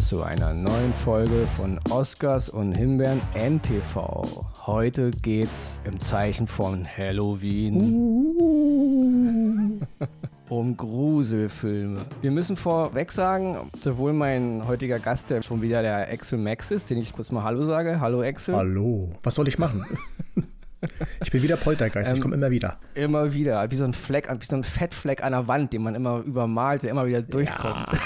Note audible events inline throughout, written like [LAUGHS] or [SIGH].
zu einer neuen Folge von Oscars und Himbeeren NTV. Heute geht's im Zeichen von Halloween um Gruselfilme. Wir müssen vorweg sagen, sowohl mein heutiger Gast, der schon wieder der Axel Max ist, den ich kurz mal Hallo sage. Hallo Axel. Hallo. Was soll ich machen? Ich bin wieder Poltergeist, ähm, ich komme immer wieder. Immer wieder, wie so ein Fleck, wie so ein Fettfleck an der Wand, den man immer übermalt, der immer wieder durchkommt. Ja.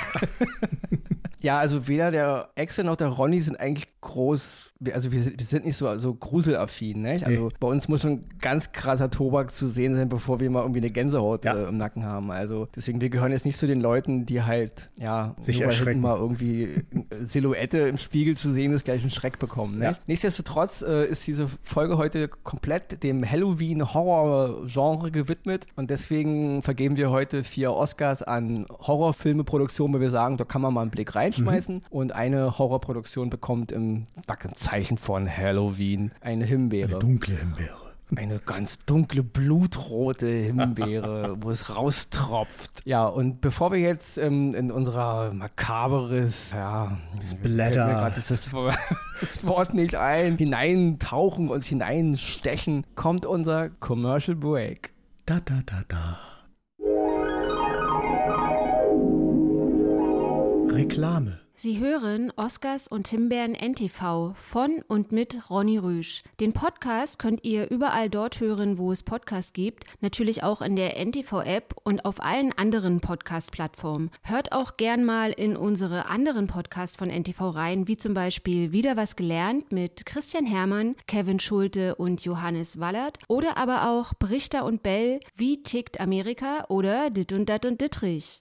[LAUGHS] Ja, also weder der Axel noch der Ronny sind eigentlich groß, also wir, wir sind nicht so, so gruselaffin, ne? Also nee. bei uns muss schon ganz krasser Tobak zu sehen sein, bevor wir mal irgendwie eine Gänsehaut ja. äh, im Nacken haben. Also deswegen, wir gehören jetzt nicht zu den Leuten, die halt, ja, sich erschrecken. mal irgendwie Silhouette im Spiegel zu sehen ist, gleich einen Schreck bekommen, ne? Ja. Nichtsdestotrotz äh, ist diese Folge heute komplett dem Halloween-Horror-Genre gewidmet und deswegen vergeben wir heute vier Oscars an Horrorfilme-Produktionen, wo wir sagen, da kann man mal einen Blick rein reinschmeißen mhm. und eine Horrorproduktion bekommt im Backenzeichen von Halloween eine Himbeere. Eine dunkle Himbeere. Eine ganz dunkle, blutrote Himbeere, [LAUGHS] wo es raustropft. Ja, und bevor wir jetzt ähm, in unserer makaberes, ja, Splatter, das, [LAUGHS] das Wort nicht ein, hineintauchen und hineinstechen, kommt unser Commercial Break. Da, da, da, da. Reklame. Sie hören Oscars und Himbeeren NTV von und mit Ronny Rüsch. Den Podcast könnt ihr überall dort hören, wo es Podcasts gibt, natürlich auch in der NTV-App und auf allen anderen Podcast-Plattformen. Hört auch gern mal in unsere anderen Podcasts von NTV rein, wie zum Beispiel Wieder was gelernt mit Christian Hermann, Kevin Schulte und Johannes Wallert oder aber auch Brichter und Bell, Wie tickt Amerika oder Dit und Dat und Dittrich.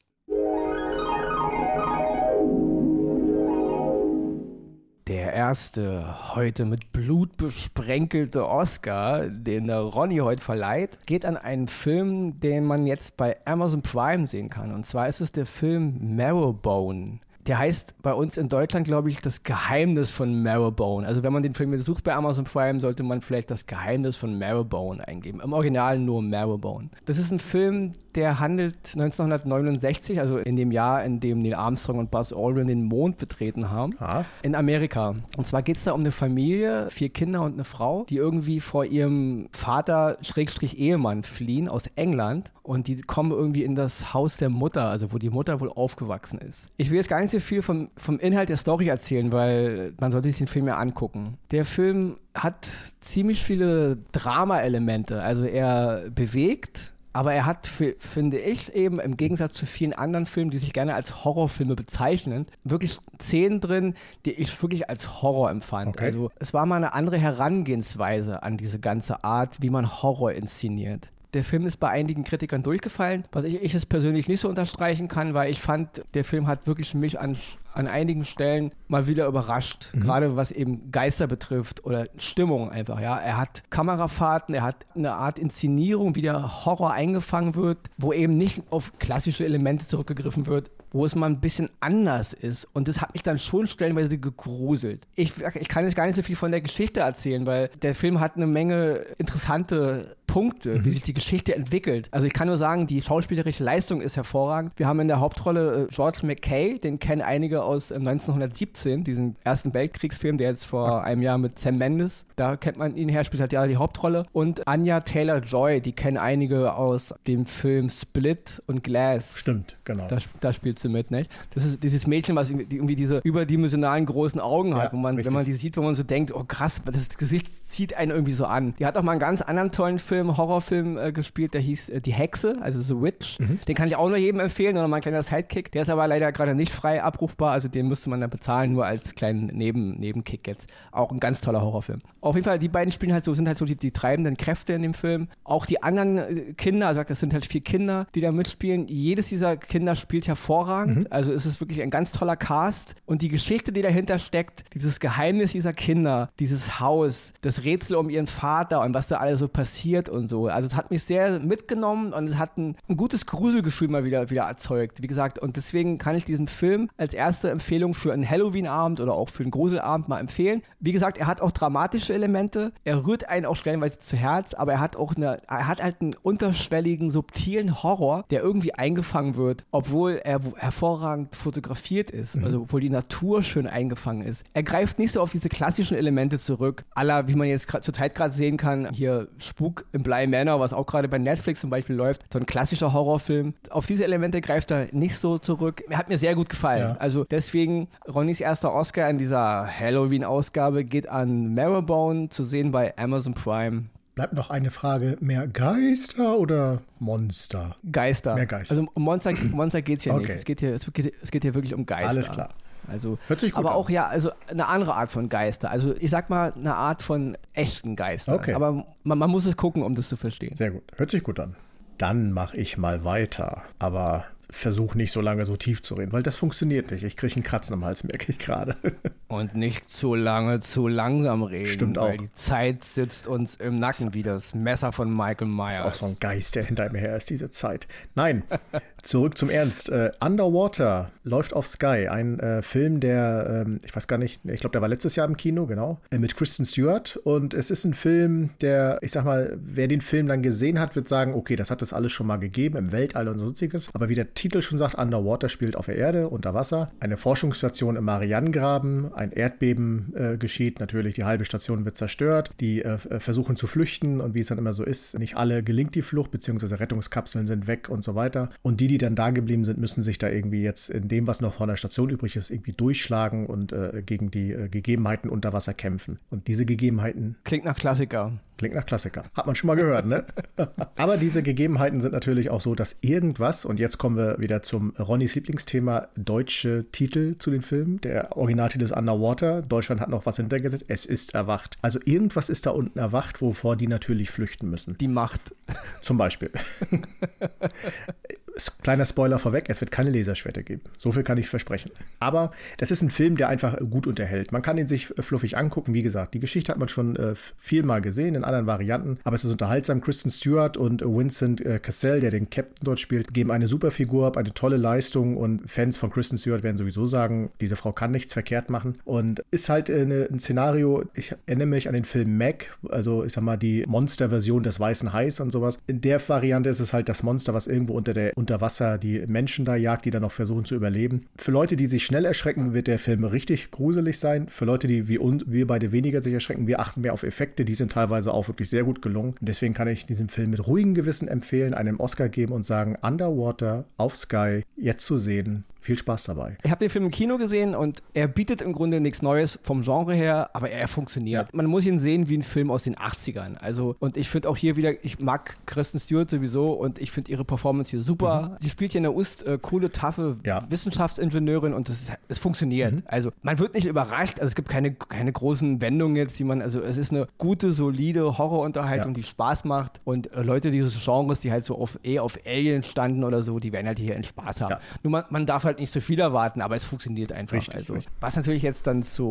Der erste heute mit Blut besprenkelte Oscar, den der Ronny heute verleiht, geht an einen Film, den man jetzt bei Amazon Prime sehen kann. Und zwar ist es der Film Marrowbone. Der heißt bei uns in Deutschland, glaube ich, das Geheimnis von Marrowbone. Also wenn man den Film sucht bei Amazon Prime, sollte man vielleicht das Geheimnis von Marrowbone eingeben. Im Original nur Marrowbone. Das ist ein Film, der handelt 1969, also in dem Jahr, in dem Neil Armstrong und Buzz Aldrin den Mond betreten haben, ah. in Amerika. Und zwar geht es da um eine Familie, vier Kinder und eine Frau, die irgendwie vor ihrem Vater, Schrägstrich Ehemann, fliehen aus England. Und die kommen irgendwie in das Haus der Mutter, also wo die Mutter wohl aufgewachsen ist. Ich will jetzt gar nicht so viel vom, vom Inhalt der Story erzählen, weil man sollte sich den Film ja angucken. Der Film hat ziemlich viele Drama-Elemente. Also er bewegt, aber er hat, für, finde ich, eben im Gegensatz zu vielen anderen Filmen, die sich gerne als Horrorfilme bezeichnen, wirklich Szenen drin, die ich wirklich als Horror empfand. Okay. Also es war mal eine andere Herangehensweise an diese ganze Art, wie man Horror inszeniert. Der Film ist bei einigen Kritikern durchgefallen, was ich, ich es persönlich nicht so unterstreichen kann, weil ich fand, der Film hat wirklich mich an an einigen Stellen mal wieder überrascht, mhm. gerade was eben Geister betrifft oder Stimmung einfach, ja. Er hat Kamerafahrten, er hat eine Art Inszenierung, wie der Horror eingefangen wird, wo eben nicht auf klassische Elemente zurückgegriffen wird, wo es mal ein bisschen anders ist. Und das hat mich dann schon stellenweise gegruselt. Ich, ich kann jetzt gar nicht so viel von der Geschichte erzählen, weil der Film hat eine Menge interessante Punkte, mhm. wie sich die Geschichte entwickelt. Also ich kann nur sagen, die schauspielerische Leistung ist hervorragend. Wir haben in der Hauptrolle äh, George McKay, den kennen einige aus 1917, äh, diesen ersten Weltkriegsfilm, der jetzt vor einem Jahr mit Sam Mendes, da kennt man ihn her, spielt halt ja die Hauptrolle. Und Anya Taylor-Joy, die kennen einige aus dem Film Split und Glass. Stimmt, genau. Da, da spielt sie mit, nicht? Das ist dieses Mädchen, was irgendwie diese überdimensionalen großen Augen hat, ja, wo man, richtig. wenn man die sieht, wo man so denkt, oh krass, das Gesicht zieht einen irgendwie so an. Die hat auch mal einen ganz anderen tollen Film, Horrorfilm äh, gespielt, der hieß äh, Die Hexe, also The Witch. Mhm. Den kann ich auch nur jedem empfehlen, oder mein kleiner Sidekick. Der ist aber leider gerade nicht frei abrufbar, also den müsste man dann bezahlen, nur als kleinen Neben Nebenkick jetzt. Auch ein ganz toller Horrorfilm. Auf jeden Fall, die beiden spielen halt so, sind halt so die, die treibenden Kräfte in dem Film. Auch die anderen äh, Kinder, also das sind halt vier Kinder, die da mitspielen. Jedes dieser Kinder spielt hervorragend. Mhm. Also es ist wirklich ein ganz toller Cast. Und die Geschichte, die dahinter steckt, dieses Geheimnis dieser Kinder, dieses Haus, das Rätsel um ihren Vater und was da alles so passiert und so. Also es hat mich sehr mitgenommen und es hat ein, ein gutes Gruselgefühl mal wieder, wieder erzeugt. Wie gesagt, und deswegen kann ich diesen Film als erste Empfehlung für einen Halloween-Abend oder auch für einen Gruselabend mal empfehlen. Wie gesagt, er hat auch dramatische Elemente. Er rührt einen auch stellenweise zu Herz, aber er hat auch eine, er hat halt einen unterschwelligen, subtilen Horror, der irgendwie eingefangen wird, obwohl er hervorragend fotografiert ist, mhm. also obwohl die Natur schön eingefangen ist. Er greift nicht so auf diese klassischen Elemente zurück, aller, wie man jetzt zur Zeit gerade sehen kann, hier Spuk im Bly Manor, was auch gerade bei Netflix zum Beispiel läuft, so ein klassischer Horrorfilm. Auf diese Elemente greift er nicht so zurück. Er hat mir sehr gut gefallen. Ja. Also deswegen, Ronnys erster Oscar in dieser Halloween-Ausgabe geht an Marrowbone, zu sehen bei Amazon Prime. Bleibt noch eine Frage: Mehr Geister oder Monster? Geister. Mehr Geister. Also um Monster, Monster geht es hier okay. nicht. Es geht hier, es, geht, es geht hier wirklich um Geister. Alles klar. Also, Hört sich gut aber an. auch ja, also eine andere Art von Geister. Also ich sag mal eine Art von echten Geister. Okay. Aber man, man muss es gucken, um das zu verstehen. Sehr gut. Hört sich gut an. Dann mache ich mal weiter. Aber versuch nicht so lange so tief zu reden, weil das funktioniert nicht. Ich kriege einen Kratzen am Hals, merke ich gerade. [LAUGHS] Und nicht zu lange zu langsam reden. Stimmt auch. Weil die Zeit sitzt uns im Nacken wie das Messer von Michael Myers. Ist auch so ein Geist, der hinter mir her ist, diese Zeit. Nein, [LAUGHS] zurück zum Ernst. Uh, Underwater läuft auf Sky. Ein uh, Film, der, uh, ich weiß gar nicht, ich glaube, der war letztes Jahr im Kino, genau, äh, mit Kristen Stewart. Und es ist ein Film, der, ich sag mal, wer den Film dann gesehen hat, wird sagen, okay, das hat es alles schon mal gegeben im Weltall und sonstiges. Aber wie der Titel schon sagt, Underwater spielt auf der Erde, unter Wasser. Eine Forschungsstation im Marianengraben, ein Erdbeben äh, geschieht, natürlich die halbe Station wird zerstört. Die äh, äh, versuchen zu flüchten und wie es dann immer so ist, nicht alle gelingt die Flucht, beziehungsweise Rettungskapseln sind weg und so weiter. Und die, die dann da geblieben sind, müssen sich da irgendwie jetzt in dem, was noch von der Station übrig ist, irgendwie durchschlagen und äh, gegen die äh, Gegebenheiten unter Wasser kämpfen. Und diese Gegebenheiten. Klingt nach Klassiker. Klingt nach Klassiker. Hat man schon mal gehört, ne? [LAUGHS] Aber diese Gegebenheiten sind natürlich auch so, dass irgendwas, und jetzt kommen wir wieder zum Ronnys Lieblingsthema, deutsche Titel zu den Filmen. Der Originaltitel ist Underwater. Deutschland hat noch was hintergesetzt. Es ist erwacht. Also irgendwas ist da unten erwacht, wovor die natürlich flüchten müssen. Die Macht. Zum Beispiel. [LAUGHS] Kleiner Spoiler vorweg, es wird keine Laserschwerte geben. So viel kann ich versprechen. Aber das ist ein Film, der einfach gut unterhält. Man kann ihn sich fluffig angucken. Wie gesagt, die Geschichte hat man schon äh, viel mal gesehen in anderen Varianten, aber es ist unterhaltsam. Kristen Stewart und Vincent äh, Cassell, der den Captain dort spielt, geben eine super Figur ab, eine tolle Leistung und Fans von Kristen Stewart werden sowieso sagen, diese Frau kann nichts verkehrt machen und ist halt eine, ein Szenario, ich erinnere mich an den Film Mac, also ich sag mal die Monster-Version des Weißen Hais und sowas. In der Variante ist es halt das Monster, was irgendwo unter der unter Wasser die Menschen da jagt, die dann noch versuchen zu überleben. Für Leute, die sich schnell erschrecken, wird der Film richtig gruselig sein. Für Leute, die wie uns, wir beide weniger sich erschrecken, wir achten mehr auf Effekte, die sind teilweise auch wirklich sehr gut gelungen. Und deswegen kann ich diesen Film mit ruhigem Gewissen empfehlen, einem Oscar geben und sagen, Underwater auf Sky, jetzt zu sehen, viel Spaß dabei. Ich habe den Film im Kino gesehen und er bietet im Grunde nichts Neues vom Genre her, aber er funktioniert. Ja. Man muss ihn sehen wie ein Film aus den 80ern. Also, und ich finde auch hier wieder, ich mag Kristen Stewart sowieso und ich finde ihre Performance hier super. Mhm. Sie spielt hier in der Ust äh, coole, taffe ja. Wissenschaftsingenieurin und es funktioniert. Mhm. Also, man wird nicht überrascht, also es gibt keine, keine großen Wendungen jetzt, die man, also es ist eine gute, solide Horrorunterhaltung, ja. die Spaß macht und äh, Leute dieses Genres, die halt so auf, eh auf Alien standen oder so, die werden halt hier einen Spaß haben. Nur man, man darf halt halt nicht so viel erwarten, aber es funktioniert einfach. Richtig, also, richtig. Was natürlich jetzt dann zu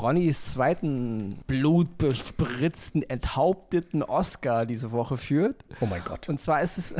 Ronnys zweiten blutbespritzten, enthaupteten Oscar diese Woche führt. Oh mein Gott. Und zwar ist es,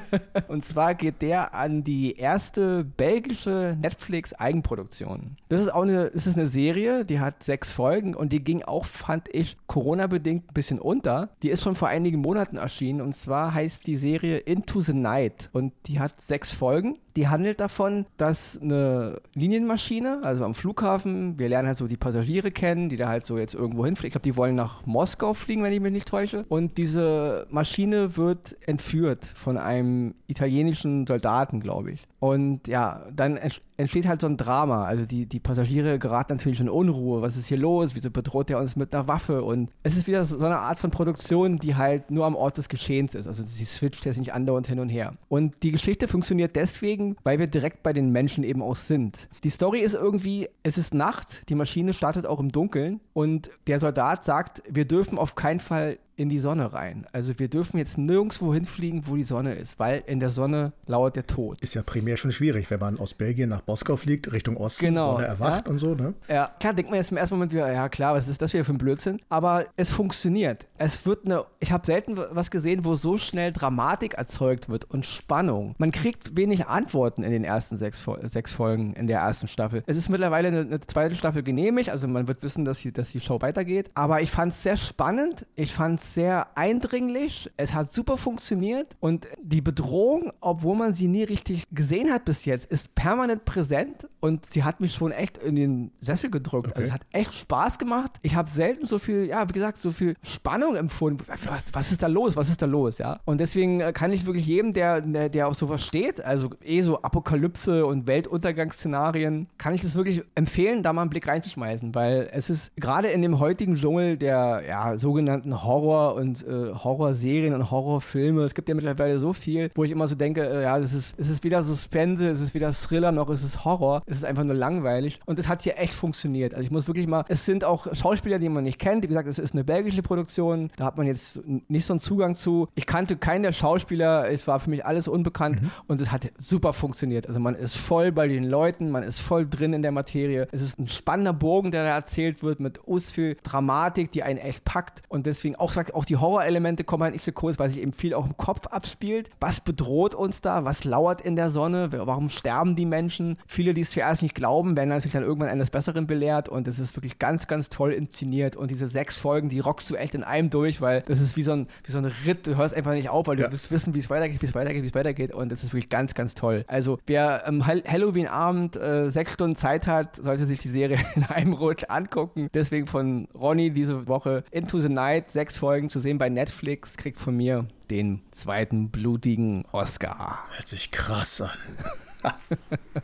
[LAUGHS] und zwar geht der an die erste belgische Netflix-Eigenproduktion. Das ist auch eine, das ist eine Serie, die hat sechs Folgen und die ging auch, fand ich, Corona-bedingt ein bisschen unter. Die ist schon vor einigen Monaten erschienen und zwar heißt die Serie Into the Night und die hat sechs Folgen die handelt davon, dass eine Linienmaschine, also am Flughafen, wir lernen halt so die Passagiere kennen, die da halt so jetzt irgendwo hinfliegen. Ich glaube, die wollen nach Moskau fliegen, wenn ich mich nicht täusche. Und diese Maschine wird entführt von einem italienischen Soldaten, glaube ich. Und ja, dann entsteht halt so ein Drama. Also die, die Passagiere geraten natürlich in Unruhe. Was ist hier los? Wieso bedroht er uns mit einer Waffe? Und es ist wieder so eine Art von Produktion, die halt nur am Ort des Geschehens ist. Also sie switcht jetzt nicht andauernd hin und her. Und die Geschichte funktioniert deswegen, weil wir direkt bei den Menschen eben auch sind. Die Story ist irgendwie, es ist Nacht, die Maschine startet auch im Dunkeln und der Soldat sagt, wir dürfen auf keinen Fall in die Sonne rein. Also wir dürfen jetzt nirgendwo hinfliegen, wo die Sonne ist, weil in der Sonne lauert der Tod. Ist ja primär schon schwierig, wenn man aus Belgien nach Moskau fliegt, Richtung Osten, Genau, Sonne erwacht ja. und so, ne? Ja, klar, denkt man jetzt im ersten Moment wieder, ja klar, was ist das hier für ein Blödsinn? Aber es funktioniert. Es wird eine, ich habe selten was gesehen, wo so schnell Dramatik erzeugt wird und Spannung. Man kriegt wenig Antworten in den ersten sechs, sechs Folgen in der ersten Staffel. Es ist mittlerweile eine, eine zweite Staffel genehmigt, also man wird wissen, dass die, dass die Show weitergeht. Aber ich fand es sehr spannend, ich fand es sehr eindringlich, es hat super funktioniert und die Bedrohung, obwohl man sie nie richtig gesehen hat bis jetzt, ist permanent präsent und sie hat mich schon echt in den Sessel gedrückt. Okay. Also es hat echt Spaß gemacht. Ich habe selten so viel, ja, wie gesagt, so viel Spannung empfunden. Was, was ist da los? Was ist da los? Ja. Und deswegen äh, kann ich wirklich jedem, der, der, der auf sowas steht, also eh so Apokalypse und Weltuntergangsszenarien, kann ich das wirklich empfehlen, da mal einen Blick reinzuschmeißen, weil es ist gerade in dem heutigen Dschungel der ja, sogenannten Horror- und äh, Horrorserien und Horrorfilme, es gibt ja mittlerweile so viel, wo ich immer so denke, äh, ja, das ist, es ist weder Suspense, es ist weder Thriller, noch ist es Horror, es ist einfach nur langweilig. Und es hat hier echt funktioniert. Also ich muss wirklich mal, es sind auch Schauspieler, die man nicht kennt, wie gesagt, es ist eine belgische Produktion, da hat man jetzt nicht so einen Zugang zu. Ich kannte keinen der Schauspieler, es war für mich alles unbekannt. Und es hat super funktioniert. Also man ist voll bei den Leuten, man ist voll drin in der Materie. Es ist ein spannender Bogen, der da erzählt wird mit us viel Dramatik, die einen echt packt. Und deswegen auch sagt, auch die Horrorelemente kommen halt nicht so kurz, weil sich eben viel auch im Kopf abspielt. Was bedroht uns da? Was lauert in der Sonne? Warum sterben die Menschen? Viele, die es zuerst nicht glauben, werden natürlich dann irgendwann eines Besseren belehrt und es ist wirklich ganz, ganz toll inszeniert und diese sechs Folgen, die rockst du echt in einem durch, weil das ist wie so ein, wie so ein Ritt, du hörst einfach nicht auf, weil du Ja. willst wissen, wie es weitergeht, wie es weitergeht, wie es weitergeht und das ist wirklich ganz, ganz toll. Also wer am Hall- Halloween-Abend äh, sechs Stunden Zeit hat, sollte sich die Serie [LAUGHS] in einem Rutsch angucken. Deswegen von Ronny diese Woche Into the Night, sechs Folgen zu sehen bei Netflix, kriegt von mir den zweiten blutigen Oscar. Hört sich krass an. [LAUGHS]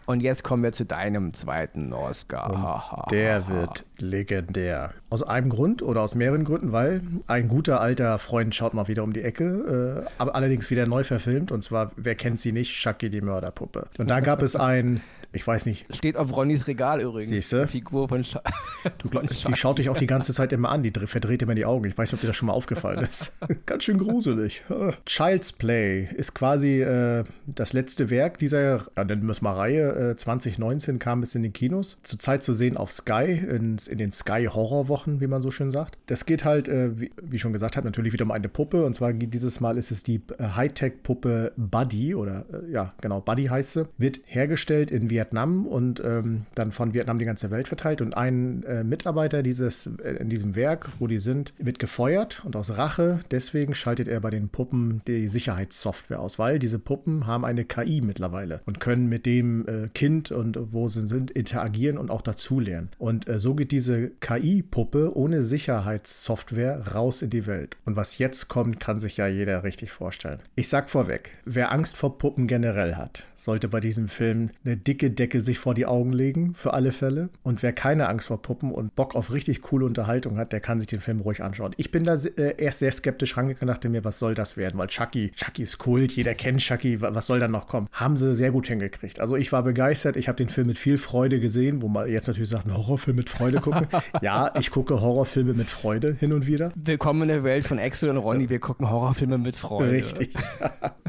Und jetzt kommen wir zu deinem zweiten Oscar. Der wird legendär. Aus einem Grund oder aus mehreren Gründen, weil ein guter alter Freund schaut mal wieder um die Ecke, äh, aber allerdings wieder neu verfilmt. Und zwar, wer kennt sie nicht? Chucky die Mörderpuppe. Und da gab es [LAUGHS] ein, ich weiß nicht, Steht auf Ronnys Regal übrigens. Siehste? Die Figur von Scha [LAUGHS] du glaub, [LAUGHS] die schaut dich auch die ganze Zeit immer an, die dr- verdreht immer die Augen. Ich weiß nicht, ob dir das schon mal aufgefallen ist. Ganz schön gruselig. Child's Play ist quasi äh, das letzte Werk dieser, ja, nennen wir es mal Reihe. Äh, 2019 kam es in den Kinos. Zurzeit zu sehen auf Sky, in, in den Sky Horrorwochen, wie man so schön sagt. Das geht halt, äh, wie, wie schon gesagt habe, natürlich wieder um eine Puppe. Und zwar dieses Mal ist es die äh, Hightech-Puppe Buddy oder äh, ja, genau, Buddy heißt sie. Wird hergestellt in Vietnam und ähm, dann von Vietnam die ganze Welt verteilt. Und ein äh, Mitarbeiter dieses, äh, in diesem Werk, wo die sind, wird gefeuert und aus Rache deswegen schaltet er bei den Puppen die Sicherheitssoftware aus, weil diese Puppen haben eine KI mittlerweile und können mit dem äh, Kind und wo sie sind interagieren und auch dazulernen. Und äh, so geht diese KI-Puppe ohne Sicherheitssoftware raus in die Welt. Und was jetzt kommt, kann sich ja jeder richtig vorstellen. Ich sag vorweg, wer Angst vor Puppen generell hat, sollte bei diesem Film eine dicke Decke sich vor die Augen legen, für alle Fälle. Und wer keine Angst vor Puppen und Bock auf richtig coole Unterhaltung hat, der kann sich den Film ruhig anschauen. Ich bin da äh, erst sehr skeptisch rangegangen, dachte mir, was soll das werden? Weil Chucky, Chucky ist Kult, jeder kennt Chucky, wa- was soll da noch kommen? Haben sie sehr gut hingekriegt. Also ich war begeistert, ich habe den Film mit viel Freude gesehen, wo man jetzt natürlich sagt, einen Horrorfilm mit Freude gucken. [LAUGHS] ja, ich gucke Horrorfilme mit Freude hin und wieder. Willkommen in der Welt von Axel und Ronny. Wir gucken Horrorfilme mit Freude. Richtig.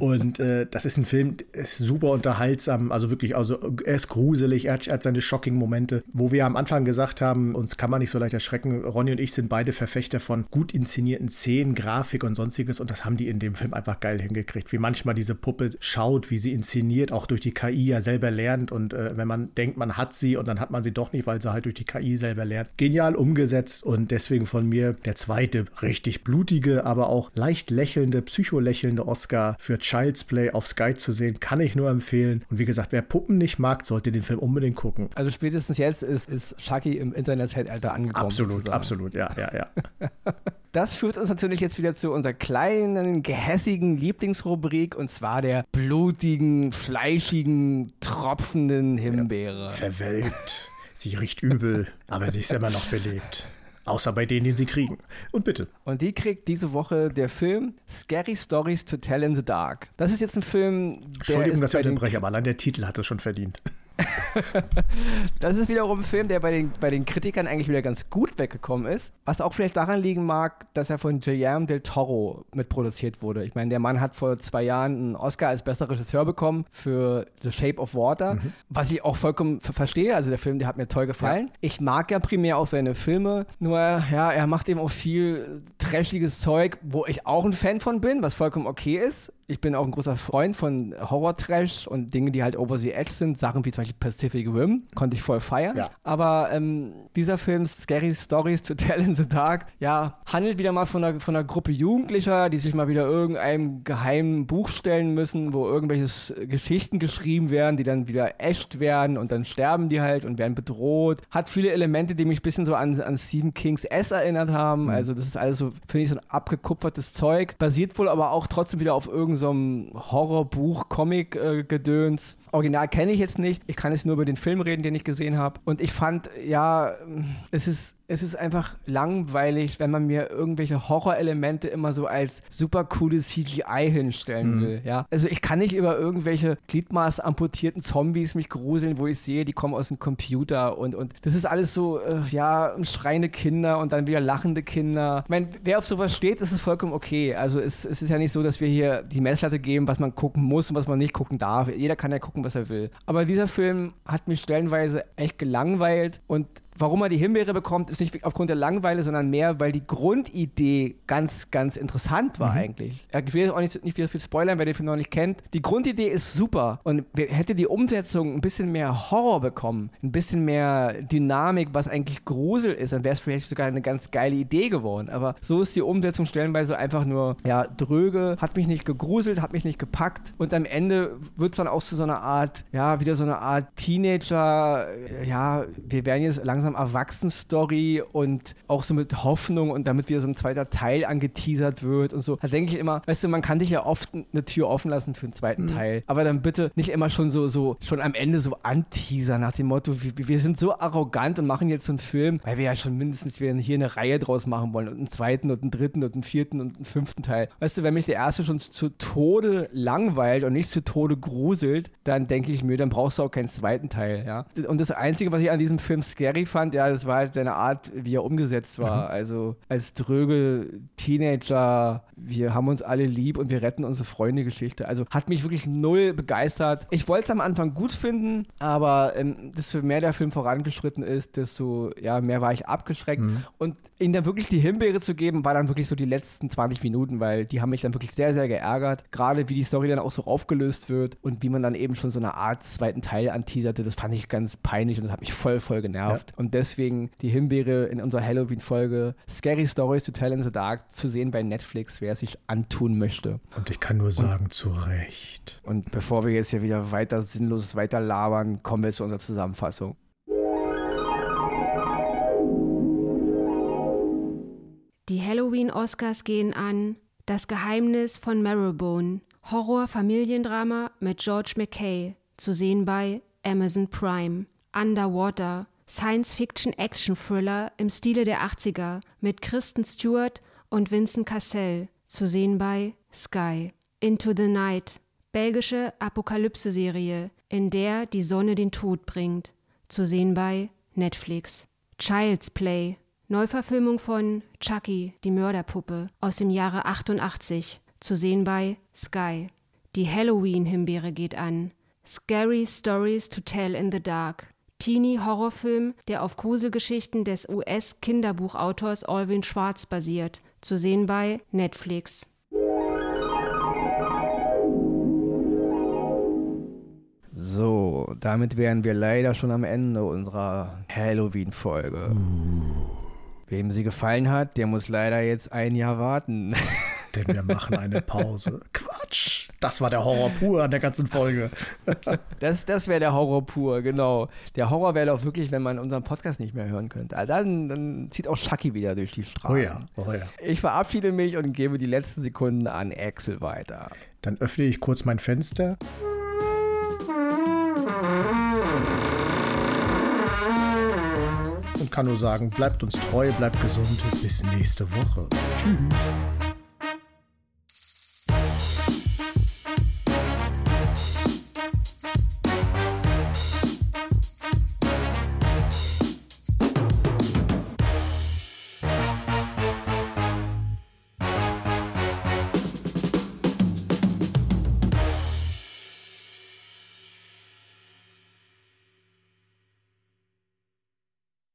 Und äh, das ist ein Film, ist super unterhaltsam, also wirklich, also er ist gruselig, er hat, er hat seine shocking Momente, wo wir am Anfang gesagt haben, uns kann man nicht so leicht erschrecken. Ronny und ich sind beide Verfechter von gut inszenierten Szenen, Grafik und sonstiges und das haben die in dem Film einfach geil hingekriegt. Wie manchmal diese Puppe schaut, wie sie inszeniert, auch durch die KI ja selber lernt und äh, wenn man denkt, man hat sie und dann hat man sie doch nicht, weil sie halt durch die KI selber lernt. Genial umgesetzt und deswegen von mir der zweite richtig blutige, aber auch leicht lächelnde, psycholächelnde Oscar für Child's Play auf Sky zu sehen, kann ich nur empfehlen. Und wie gesagt, wer Puppen nicht mag, sollte den Film unbedingt gucken. Also spätestens jetzt ist, ist Chucky im Internetzeitalter angekommen. Absolut, sozusagen. absolut, ja, ja, ja. [LAUGHS] Das führt uns natürlich jetzt wieder zu unserer kleinen, gehässigen Lieblingsrubrik und zwar der blutigen, fleischigen, tropfenden Himbeere. Verwelkt. Sie riecht übel, aber sie ist immer noch belebt. Außer bei denen, die sie kriegen. Und bitte. Und die kriegt diese Woche der Film Scary Stories to Tell in the Dark. Das ist jetzt ein Film, der Entschuldigung, dass ich unterbreche, aber allein der Titel hat es schon verdient. [LAUGHS] das ist wiederum ein Film, der bei den, bei den Kritikern eigentlich wieder ganz gut weggekommen ist. Was auch vielleicht daran liegen mag, dass er von Guillermo del Toro mitproduziert wurde. Ich meine, der Mann hat vor zwei Jahren einen Oscar als bester Regisseur bekommen für The Shape of Water, mhm. was ich auch vollkommen verstehe. Also der Film, der hat mir toll gefallen. Ja. Ich mag ja primär auch seine Filme, nur ja, er macht eben auch viel trashiges Zeug, wo ich auch ein Fan von bin, was vollkommen okay ist ich bin auch ein großer Freund von Horror-Trash und Dinge, die halt over the edge sind. Sachen wie zum Beispiel Pacific Rim, konnte ich voll feiern. Ja. Aber ähm, dieser Film, Scary Stories to Tell in the Dark, ja, handelt wieder mal von einer, von einer Gruppe Jugendlicher, die sich mal wieder irgendeinem geheimen Buch stellen müssen, wo irgendwelche Geschichten geschrieben werden, die dann wieder echt werden und dann sterben die halt und werden bedroht. Hat viele Elemente, die mich ein bisschen so an, an Stephen Kings S erinnert haben. Mhm. Also das ist alles so, finde ich, so ein abgekupfertes Zeug. Basiert wohl aber auch trotzdem wieder auf irgendeinem so Horrorbuch, Comic-Gedöns. Äh, Original kenne ich jetzt nicht. Ich kann jetzt nur über den Film reden, den ich gesehen habe. Und ich fand, ja, es ist es ist einfach langweilig, wenn man mir irgendwelche Horrorelemente immer so als super cooles CGI hinstellen mhm. will. Ja? Also ich kann nicht über irgendwelche Gliedmaß amputierten Zombies mich gruseln, wo ich sehe, die kommen aus dem Computer und, und das ist alles so, äh, ja, schreiende Kinder und dann wieder lachende Kinder. Ich meine, wer auf sowas steht, ist es vollkommen okay. Also es, es ist ja nicht so, dass wir hier die Messlatte geben, was man gucken muss und was man nicht gucken darf. Jeder kann ja gucken, was er will. Aber dieser Film hat mich stellenweise echt gelangweilt und Warum er die Himbeere bekommt, ist nicht aufgrund der Langeweile, sondern mehr, weil die Grundidee ganz, ganz interessant war mhm. eigentlich. Ich will auch nicht, nicht wieder viel spoilern, wer den Film noch nicht kennt. Die Grundidee ist super und hätte die Umsetzung ein bisschen mehr Horror bekommen, ein bisschen mehr Dynamik, was eigentlich Grusel ist, dann wäre es vielleicht sogar eine ganz geile Idee geworden. Aber so ist die Umsetzung stellenweise einfach nur, ja, dröge, hat mich nicht gegruselt, hat mich nicht gepackt und am Ende wird es dann auch zu so einer Art, ja, wieder so eine Art Teenager, ja, wir werden jetzt langsam langsam Erwachsenen-Story und auch so mit Hoffnung und damit wieder so ein zweiter Teil angeteasert wird und so. Da denke ich immer, weißt du, man kann dich ja oft eine Tür offen lassen für einen zweiten mhm. Teil, aber dann bitte nicht immer schon so, so, schon am Ende so anteasern nach dem Motto, wir, wir sind so arrogant und machen jetzt so einen Film, weil wir ja schon mindestens wir hier eine Reihe draus machen wollen und einen zweiten und einen dritten und einen vierten und einen fünften Teil. Weißt du, wenn mich der erste schon zu Tode langweilt und nicht zu Tode gruselt, dann denke ich mir, dann brauchst du auch keinen zweiten Teil, ja. Und das Einzige, was ich an diesem Film scary fand, fand, ja, das war halt seine Art, wie er umgesetzt war. Mhm. Also als dröge Teenager, wir haben uns alle lieb und wir retten unsere Freunde-Geschichte. Also hat mich wirklich null begeistert. Ich wollte es am Anfang gut finden, aber ähm, desto mehr der Film vorangeschritten ist, desto ja, mehr war ich abgeschreckt. Mhm. Und ihnen dann wirklich die Himbeere zu geben, war dann wirklich so die letzten 20 Minuten, weil die haben mich dann wirklich sehr, sehr geärgert. Gerade wie die Story dann auch so aufgelöst wird und wie man dann eben schon so eine Art zweiten Teil anteaserte, das fand ich ganz peinlich und das hat mich voll, voll genervt. Ja. Und deswegen die Himbeere in unserer Halloween-Folge Scary Stories to Tell in the Dark zu sehen bei Netflix, wer es sich antun möchte. Und ich kann nur sagen, und, zu Recht. Und bevor wir jetzt hier wieder weiter sinnlos weiter labern, kommen wir zu unserer Zusammenfassung. Die Halloween-Oscars gehen an Das Geheimnis von Marrowbone, Horror-Familiendrama mit George McKay, zu sehen bei Amazon Prime. Underwater, Science-Fiction-Action-Thriller im Stile der 80er mit Kristen Stewart und Vincent Cassell, zu sehen bei Sky. Into the Night, belgische Apokalypse-Serie, in der die Sonne den Tod bringt, zu sehen bei Netflix. Child's Play, Neuverfilmung von Chucky, die Mörderpuppe aus dem Jahre 88, zu sehen bei Sky. Die Halloween-Himbeere geht an. Scary Stories to Tell in the Dark. Teenie-Horrorfilm, der auf Gruselgeschichten des US-Kinderbuchautors Alvin Schwartz basiert, zu sehen bei Netflix. So, damit wären wir leider schon am Ende unserer Halloween-Folge. Wem sie gefallen hat, der muss leider jetzt ein Jahr warten. Denn wir machen eine Pause. [LAUGHS] Quatsch! Das war der Horror pur an der ganzen Folge. [LAUGHS] das das wäre der Horror pur, genau. Der Horror wäre doch wirklich, wenn man unseren Podcast nicht mehr hören könnte. Also dann, dann zieht auch Chucky wieder durch die Straßen. Oh ja, oh ja. Ich verabschiede mich und gebe die letzten Sekunden an Axel weiter. Dann öffne ich kurz mein Fenster. und kann nur sagen, bleibt uns treu, bleibt gesund. Bis nächste Woche. Tschüss.